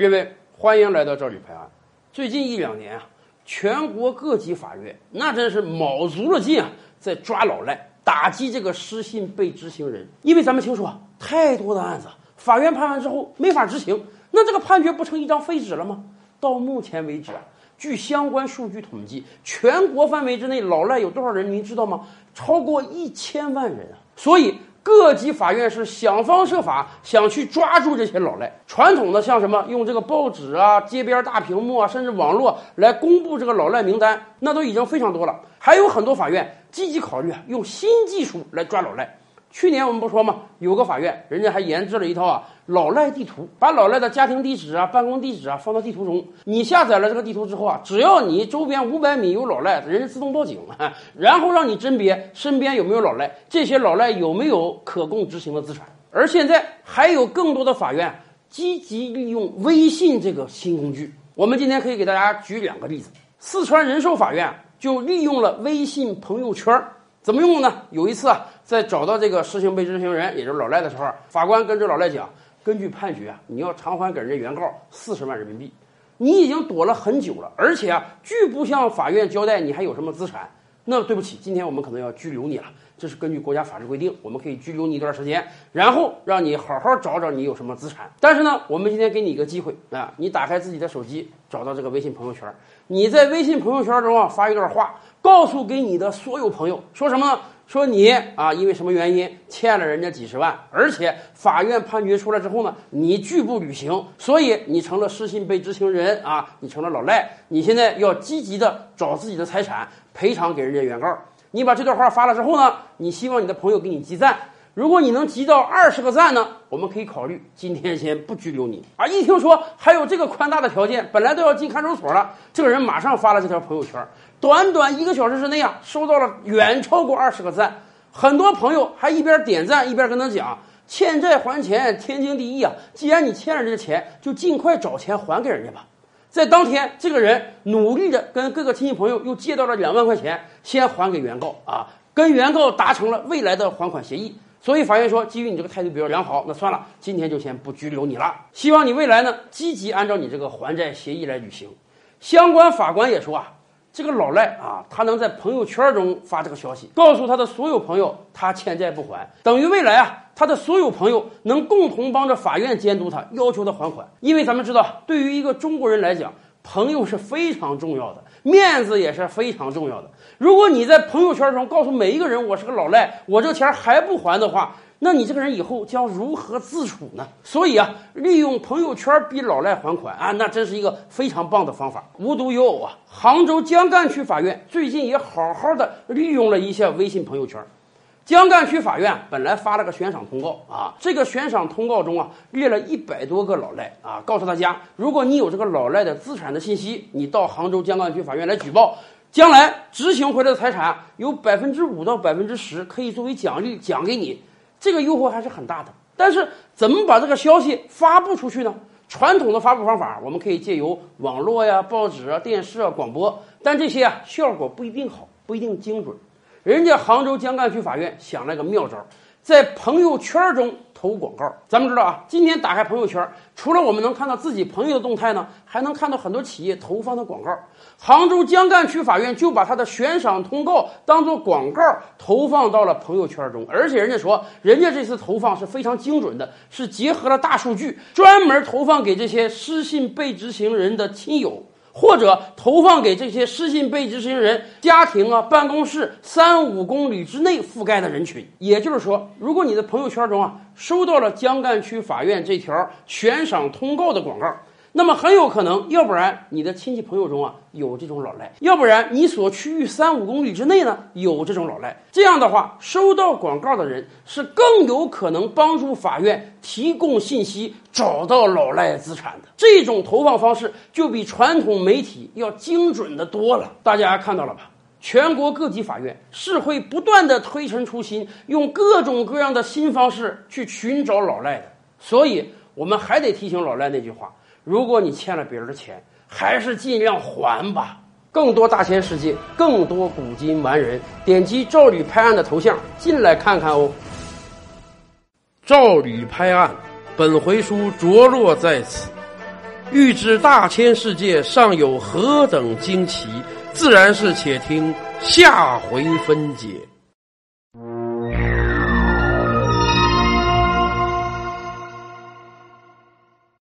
各位，欢迎来到赵吕拍案。最近一两年啊，全国各级法院那真是卯足了劲啊，在抓老赖，打击这个失信被执行人。因为咱们清楚啊，太多的案子，法院判完之后没法执行，那这个判决不成一张废纸了吗？到目前为止啊，据相关数据统计，全国范围之内老赖有多少人？您知道吗？超过一千万人啊！所以。各级法院是想方设法想去抓住这些老赖。传统的像什么用这个报纸啊、街边大屏幕啊，甚至网络来公布这个老赖名单，那都已经非常多了。还有很多法院积极考虑，用新技术来抓老赖。去年我们不说吗？有个法院，人家还研制了一套啊老赖地图，把老赖的家庭地址啊、办公地址啊放到地图中。你下载了这个地图之后啊，只要你周边五百米有老赖，人家自动报警，然后让你甄别身边有没有老赖，这些老赖有没有可供执行的资产。而现在还有更多的法院积极利用微信这个新工具。我们今天可以给大家举两个例子。四川仁寿法院就利用了微信朋友圈。怎么用呢？有一次啊，在找到这个失信被执行人，也就是老赖的时候，法官跟这老赖讲：“根据判决啊，你要偿还给人家原告四十万人民币。你已经躲了很久了，而且啊，拒不向法院交代你还有什么资产。那对不起，今天我们可能要拘留你了。这是根据国家法律规定，我们可以拘留你一段时间，然后让你好好找找你有什么资产。但是呢，我们今天给你一个机会啊，你打开自己的手机，找到这个微信朋友圈，你在微信朋友圈中啊发一段话。”告诉给你的所有朋友说什么呢？说你啊，因为什么原因欠了人家几十万，而且法院判决出来之后呢，你拒不履行，所以你成了失信被执行人啊，你成了老赖。你现在要积极的找自己的财产赔偿给人家原告。你把这段话发了之后呢，你希望你的朋友给你积赞。如果你能集到二十个赞呢，我们可以考虑今天先不拘留你。啊，一听说还有这个宽大的条件，本来都要进看守所了，这个人马上发了这条朋友圈，短短一个小时之内啊，收到了远超过二十个赞。很多朋友还一边点赞一边跟他讲：欠债还钱，天经地义啊！既然你欠了这个钱，就尽快找钱还给人家吧。在当天，这个人努力的跟各个亲戚朋友又借到了两万块钱，先还给原告啊，跟原告达成了未来的还款协议。所以法院说，基于你这个态度比较良好，那算了，今天就先不拘留你了。希望你未来呢，积极按照你这个还债协议来履行。相关法官也说啊，这个老赖啊，他能在朋友圈中发这个消息，告诉他的所有朋友他欠债不还，等于未来啊，他的所有朋友能共同帮着法院监督他，要求他还款。因为咱们知道，对于一个中国人来讲，朋友是非常重要的，面子也是非常重要的。如果你在朋友圈中告诉每一个人我是个老赖，我这钱还不还的话，那你这个人以后将如何自处呢？所以啊，利用朋友圈逼老赖还款啊，那真是一个非常棒的方法。无独有偶啊，杭州江干区法院最近也好好的利用了一下微信朋友圈。江干区法院本来发了个悬赏通告啊，这个悬赏通告中啊列了一百多个老赖啊，告诉大家，如果你有这个老赖的资产的信息，你到杭州江干区法院来举报，将来执行回来的财产有百分之五到百分之十可以作为奖励奖给你，这个诱惑还是很大的。但是怎么把这个消息发布出去呢？传统的发布方法，我们可以借由网络呀、报纸啊、电视啊、广播，但这些啊效果不一定好，不一定精准。人家杭州江干区法院想了个妙招，在朋友圈中投广告。咱们知道啊，今天打开朋友圈，除了我们能看到自己朋友的动态呢，还能看到很多企业投放的广告。杭州江干区法院就把他的悬赏通告当做广告投放到了朋友圈中，而且人家说，人家这次投放是非常精准的，是结合了大数据，专门投放给这些失信被执行人的亲友。或者投放给这些失信被执行人家庭啊、办公室三五公里之内覆盖的人群。也就是说，如果你的朋友圈中啊收到了江干区法院这条悬赏通告的广告。那么很有可能，要不然你的亲戚朋友中啊有这种老赖，要不然你所区域三五公里之内呢有这种老赖。这样的话，收到广告的人是更有可能帮助法院提供信息，找到老赖资产的。这种投放方式就比传统媒体要精准的多了。大家看到了吧？全国各级法院是会不断的推陈出新，用各种各样的新方式去寻找老赖的。所以，我们还得提醒老赖那句话。如果你欠了别人的钱，还是尽量还吧。更多大千世界，更多古今完人，点击赵吕拍案的头像进来看看哦。赵吕拍案，本回书着落在此。欲知大千世界尚有何等惊奇，自然是且听下回分解。